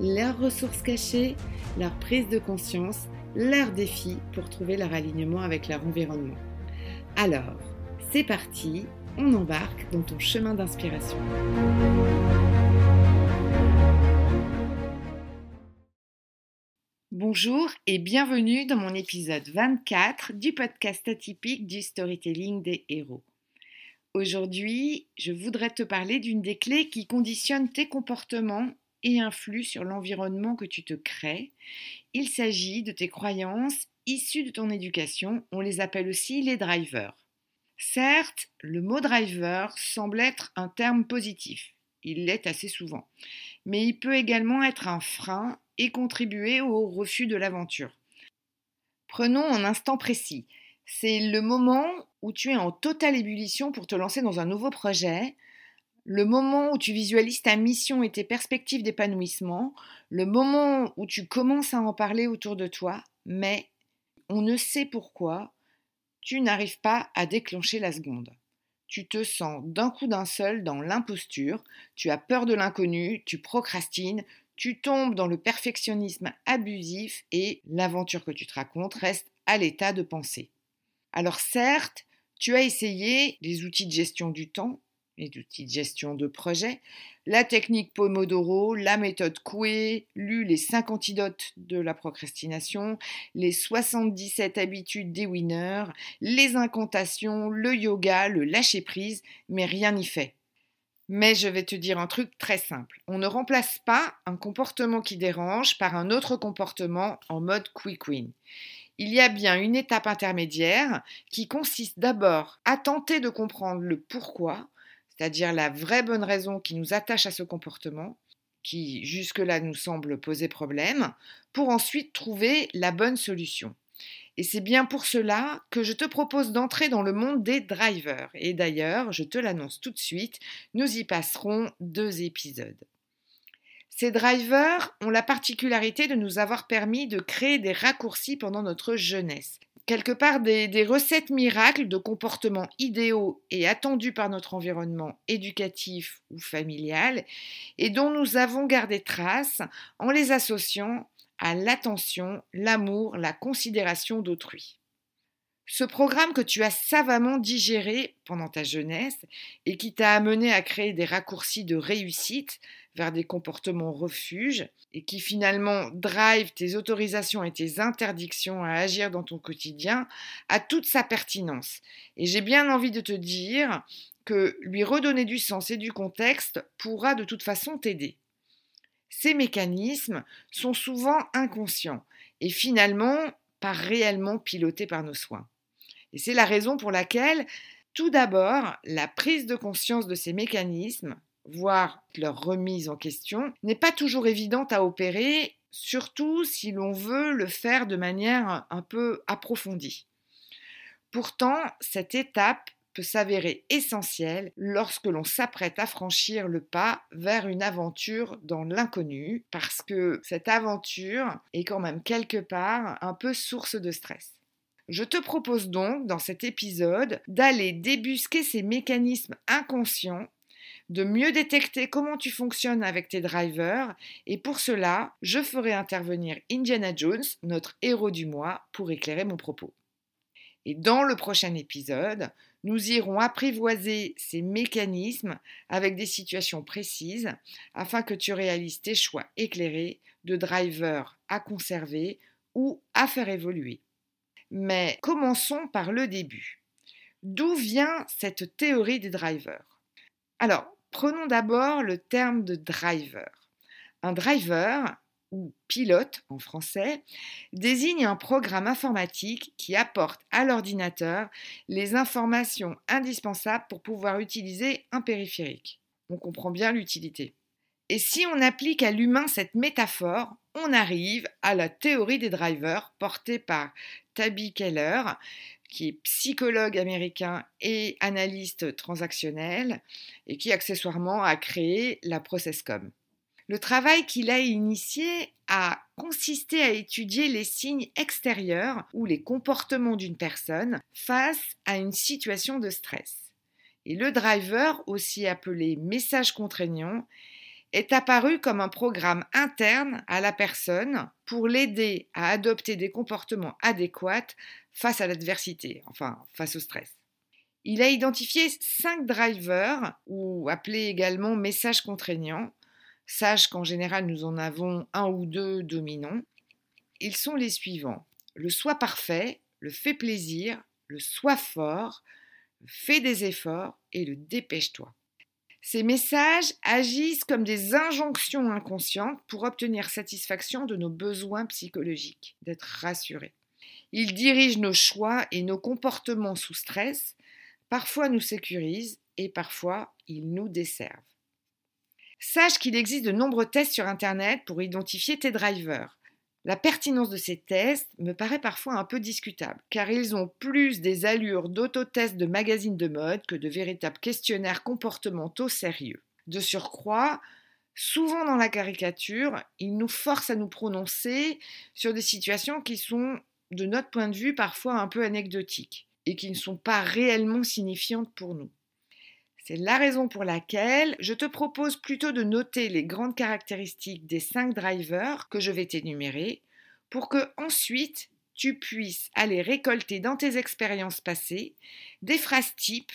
leurs ressources cachées, leur prise de conscience, leurs défis pour trouver leur alignement avec leur environnement. Alors, c'est parti, on embarque dans ton chemin d'inspiration. Bonjour et bienvenue dans mon épisode 24 du podcast atypique du storytelling des héros. Aujourd'hui, je voudrais te parler d'une des clés qui conditionne tes comportements et influe sur l'environnement que tu te crées. Il s'agit de tes croyances issues de ton éducation. On les appelle aussi les drivers. Certes, le mot driver semble être un terme positif. Il l'est assez souvent. Mais il peut également être un frein et contribuer au refus de l'aventure. Prenons un instant précis. C'est le moment où tu es en totale ébullition pour te lancer dans un nouveau projet, le moment où tu visualises ta mission et tes perspectives d'épanouissement, le moment où tu commences à en parler autour de toi, mais on ne sait pourquoi, tu n'arrives pas à déclencher la seconde. Tu te sens d'un coup d'un seul dans l'imposture, tu as peur de l'inconnu, tu procrastines, tu tombes dans le perfectionnisme abusif et l'aventure que tu te racontes reste à l'état de pensée. Alors certes, tu as essayé les outils de gestion du temps, les outils de gestion de projet, la technique Pomodoro, la méthode Coué, lu les 5 antidotes de la procrastination, les 77 habitudes des winners, les incantations, le yoga, le lâcher-prise, mais rien n'y fait. Mais je vais te dire un truc très simple. On ne remplace pas un comportement qui dérange par un autre comportement en mode quick win il y a bien une étape intermédiaire qui consiste d'abord à tenter de comprendre le pourquoi, c'est-à-dire la vraie bonne raison qui nous attache à ce comportement, qui jusque-là nous semble poser problème, pour ensuite trouver la bonne solution. Et c'est bien pour cela que je te propose d'entrer dans le monde des drivers. Et d'ailleurs, je te l'annonce tout de suite, nous y passerons deux épisodes. Ces drivers ont la particularité de nous avoir permis de créer des raccourcis pendant notre jeunesse. Quelque part des, recettes miracles de comportements idéaux et attendus par notre environnement éducatif ou familial et dont nous avons gardé trace en les associant à l'attention, l'amour, la considération d'autrui. Ce programme que tu as savamment digéré pendant ta jeunesse et qui t'a amené à créer des raccourcis de réussite vers des comportements refuges et qui finalement drive tes autorisations et tes interdictions à agir dans ton quotidien a toute sa pertinence. Et j'ai bien envie de te dire que lui redonner du sens et du contexte pourra de toute façon t'aider. Ces mécanismes sont souvent inconscients et finalement pas réellement pilotés par nos soins. Et c'est la raison pour laquelle, tout d'abord, la prise de conscience de ces mécanismes voire leur remise en question, n'est pas toujours évidente à opérer, surtout si l'on veut le faire de manière un peu approfondie. Pourtant, cette étape peut s'avérer essentielle lorsque l'on s'apprête à franchir le pas vers une aventure dans l'inconnu, parce que cette aventure est quand même quelque part un peu source de stress. Je te propose donc dans cet épisode d'aller débusquer ces mécanismes inconscients de mieux détecter comment tu fonctionnes avec tes drivers et pour cela, je ferai intervenir Indiana Jones, notre héros du mois, pour éclairer mon propos. Et dans le prochain épisode, nous irons apprivoiser ces mécanismes avec des situations précises afin que tu réalises tes choix éclairés de drivers à conserver ou à faire évoluer. Mais commençons par le début. D'où vient cette théorie des drivers? Alors, prenons d'abord le terme de driver. Un driver, ou pilote en français, désigne un programme informatique qui apporte à l'ordinateur les informations indispensables pour pouvoir utiliser un périphérique. On comprend bien l'utilité. Et si on applique à l'humain cette métaphore, on arrive à la théorie des drivers portée par Tabby Keller, qui est psychologue américain et analyste transactionnel, et qui accessoirement a créé la ProcessCom. Le travail qu'il a initié a consisté à étudier les signes extérieurs ou les comportements d'une personne face à une situation de stress. Et le driver, aussi appelé message contraignant, est apparu comme un programme interne à la personne pour l'aider à adopter des comportements adéquats face à l'adversité, enfin face au stress. Il a identifié cinq drivers, ou appelés également messages contraignants. Sache qu'en général nous en avons un ou deux dominants. Ils sont les suivants. Le soi parfait, le fait plaisir, le soi fort, le fait des efforts et le dépêche-toi. Ces messages agissent comme des injonctions inconscientes pour obtenir satisfaction de nos besoins psychologiques, d'être rassurés. Ils dirigent nos choix et nos comportements sous stress, parfois nous sécurisent et parfois ils nous desservent. Sache qu'il existe de nombreux tests sur Internet pour identifier tes drivers. La pertinence de ces tests me paraît parfois un peu discutable, car ils ont plus des allures d'autotests de magazines de mode que de véritables questionnaires comportementaux sérieux. De surcroît, souvent dans la caricature, ils nous forcent à nous prononcer sur des situations qui sont, de notre point de vue, parfois un peu anecdotiques et qui ne sont pas réellement signifiantes pour nous. C'est la raison pour laquelle je te propose plutôt de noter les grandes caractéristiques des cinq drivers que je vais t'énumérer pour que ensuite tu puisses aller récolter dans tes expériences passées des phrases types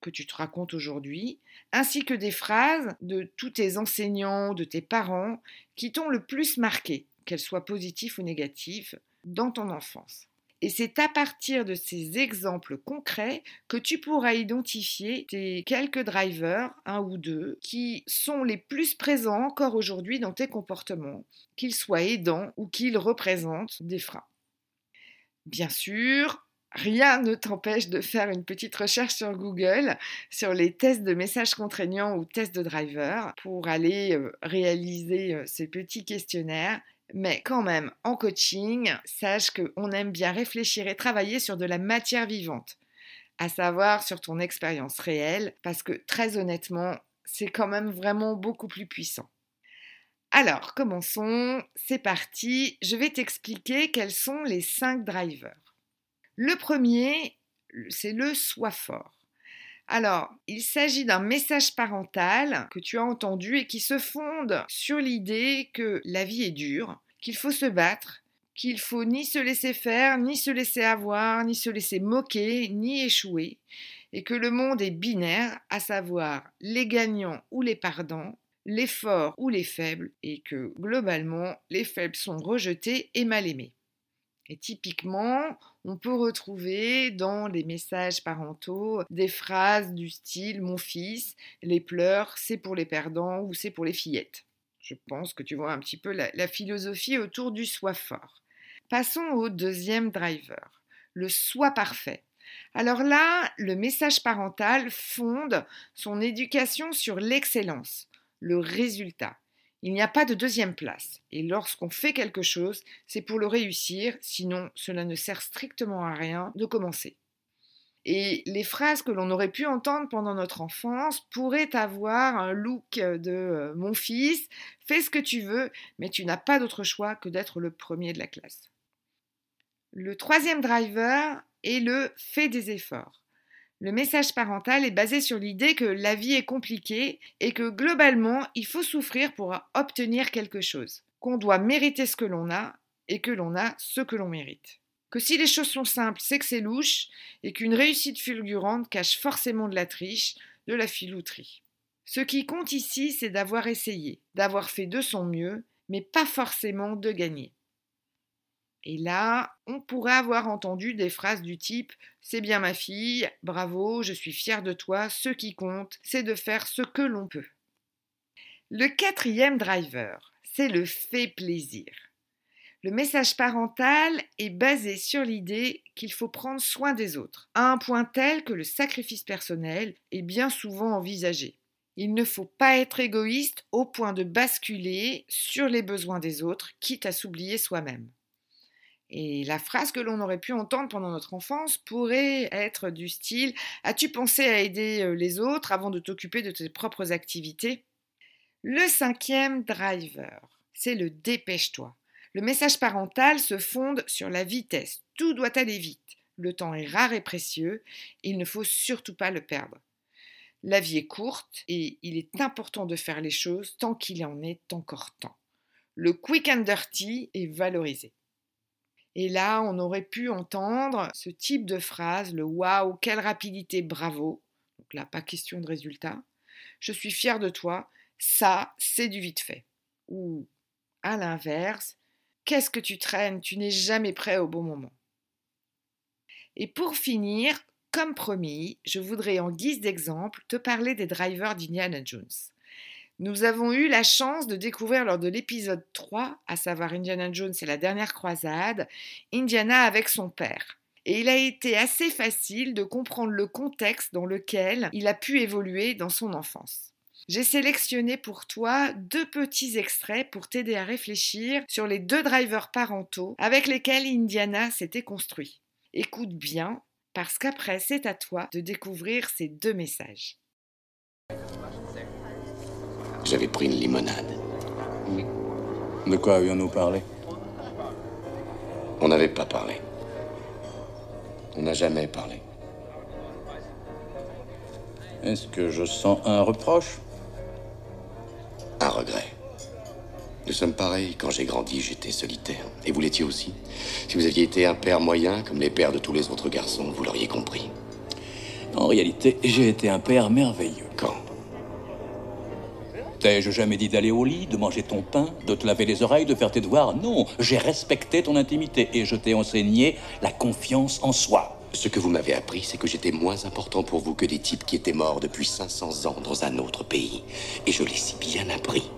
que tu te racontes aujourd'hui, ainsi que des phrases de tous tes enseignants, de tes parents, qui t'ont le plus marqué, qu'elles soient positives ou négatives, dans ton enfance. Et c'est à partir de ces exemples concrets que tu pourras identifier tes quelques drivers, un ou deux, qui sont les plus présents encore aujourd'hui dans tes comportements, qu'ils soient aidants ou qu'ils représentent des freins. Bien sûr, rien ne t'empêche de faire une petite recherche sur Google sur les tests de messages contraignants ou tests de driver pour aller euh, réaliser euh, ces petits questionnaires mais quand même, en coaching, sache qu'on aime bien réfléchir et travailler sur de la matière vivante, à savoir sur ton expérience réelle, parce que très honnêtement, c'est quand même vraiment beaucoup plus puissant. Alors, commençons, c'est parti, je vais t'expliquer quels sont les cinq drivers. Le premier, c'est le soi fort. Alors, il s'agit d'un message parental que tu as entendu et qui se fonde sur l'idée que la vie est dure, qu'il faut se battre, qu'il faut ni se laisser faire, ni se laisser avoir, ni se laisser moquer, ni échouer, et que le monde est binaire, à savoir les gagnants ou les perdants, les forts ou les faibles, et que globalement les faibles sont rejetés et mal aimés. Et typiquement, on peut retrouver dans les messages parentaux des phrases du style Mon fils, les pleurs, c'est pour les perdants ou c'est pour les fillettes. Je pense que tu vois un petit peu la, la philosophie autour du soi fort. Passons au deuxième driver, le soi parfait. Alors là, le message parental fonde son éducation sur l'excellence, le résultat. Il n'y a pas de deuxième place. Et lorsqu'on fait quelque chose, c'est pour le réussir, sinon cela ne sert strictement à rien de commencer. Et les phrases que l'on aurait pu entendre pendant notre enfance pourraient avoir un look de euh, mon fils, fais ce que tu veux, mais tu n'as pas d'autre choix que d'être le premier de la classe. Le troisième driver est le fait des efforts. Le message parental est basé sur l'idée que la vie est compliquée et que globalement, il faut souffrir pour obtenir quelque chose, qu'on doit mériter ce que l'on a et que l'on a ce que l'on mérite. Que si les choses sont simples, c'est que c'est louche et qu'une réussite fulgurante cache forcément de la triche, de la filouterie. Ce qui compte ici, c'est d'avoir essayé, d'avoir fait de son mieux, mais pas forcément de gagner. Et là, on pourrait avoir entendu des phrases du type C'est bien ma fille, bravo, je suis fière de toi, ce qui compte, c'est de faire ce que l'on peut. Le quatrième driver, c'est le fait plaisir. Le message parental est basé sur l'idée qu'il faut prendre soin des autres, à un point tel que le sacrifice personnel est bien souvent envisagé. Il ne faut pas être égoïste au point de basculer sur les besoins des autres, quitte à s'oublier soi-même. Et la phrase que l'on aurait pu entendre pendant notre enfance pourrait être du style As-tu pensé à aider euh, les autres avant de t'occuper de tes propres activités? Le cinquième driver, c'est le dépêche-toi. Le message parental se fonde sur la vitesse. Tout doit aller vite. Le temps est rare et précieux. il ne faut surtout pas le perdre. La vie est courte et il est important de faire les choses tant qu'il en est encore temps. Le quick and dirty est valorisé. Et là, on aurait pu entendre ce type de phrase, le waouh, quelle rapidité, bravo. Donc là, pas question de résultat. Je suis fier de toi, ça, c'est du vite fait. Ou à l'inverse, qu'est-ce que tu traînes, tu n'es jamais prêt au bon moment. Et pour finir, comme promis, je voudrais en guise d'exemple te parler des drivers d'Indiana Jones. Nous avons eu la chance de découvrir lors de l'épisode 3, à savoir Indiana Jones et la dernière croisade, Indiana avec son père. Et il a été assez facile de comprendre le contexte dans lequel il a pu évoluer dans son enfance. J'ai sélectionné pour toi deux petits extraits pour t'aider à réfléchir sur les deux drivers parentaux avec lesquels Indiana s'était construit. Écoute bien parce qu'après, c'est à toi de découvrir ces deux messages. J'avais pris une limonade. De quoi avions-nous parlé? On n'avait pas parlé. On n'a jamais parlé. Est-ce que je sens un reproche? Un regret. Nous sommes pareils. Quand j'ai grandi, j'étais solitaire. Et vous l'étiez aussi. Si vous aviez été un père moyen, comme les pères de tous les autres garçons, vous l'auriez compris. En réalité, j'ai été un père merveilleux. T'ai-je jamais dit d'aller au lit, de manger ton pain, de te laver les oreilles, de faire tes devoirs? Non, j'ai respecté ton intimité et je t'ai enseigné la confiance en soi. Ce que vous m'avez appris, c'est que j'étais moins important pour vous que des types qui étaient morts depuis 500 ans dans un autre pays. Et je l'ai si bien appris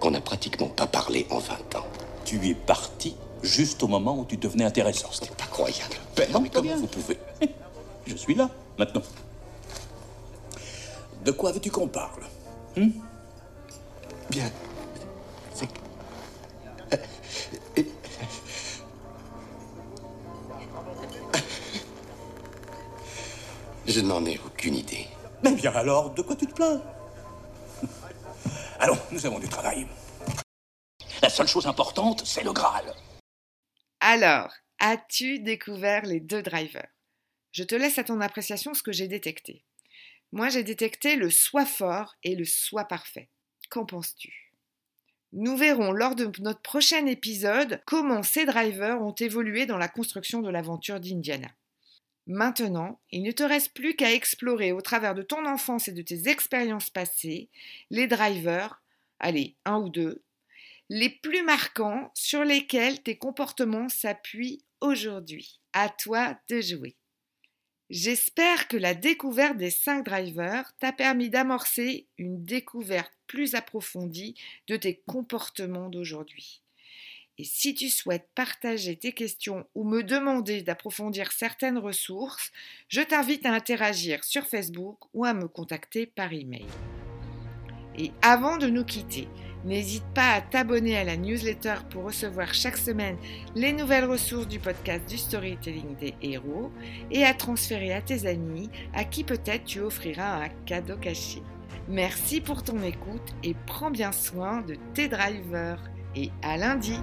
qu'on n'a pratiquement pas parlé en 20 ans. Tu es parti juste au moment où tu devenais intéressant. N'est pas croyable. Ben, mais comment vous pouvez? Je suis là, maintenant. De quoi veux-tu qu'on parle? Hmm? Bien. C'est... Je n'en ai aucune idée. Mais bien alors, de quoi tu te plains? Allons, nous avons du travail. La seule chose importante, c'est le Graal. Alors, as-tu découvert les deux drivers? Je te laisse à ton appréciation ce que j'ai détecté. Moi, j'ai détecté le soi fort et le soi parfait. Qu'en penses-tu? Nous verrons lors de notre prochain épisode comment ces drivers ont évolué dans la construction de l'aventure d'Indiana. Maintenant, il ne te reste plus qu'à explorer au travers de ton enfance et de tes expériences passées les drivers, allez, un ou deux, les plus marquants sur lesquels tes comportements s'appuient aujourd'hui. À toi de jouer. J'espère que la découverte des cinq drivers t'a permis d'amorcer une découverte plus approfondie de tes comportements d'aujourd'hui. Et si tu souhaites partager tes questions ou me demander d'approfondir certaines ressources, je t'invite à interagir sur Facebook ou à me contacter par email. Et avant de nous quitter, n'hésite pas à t'abonner à la newsletter pour recevoir chaque semaine les nouvelles ressources du podcast du storytelling des héros et à transférer à tes amis à qui peut-être tu offriras un cadeau caché. Merci pour ton écoute et prends bien soin de tes drivers et à lundi.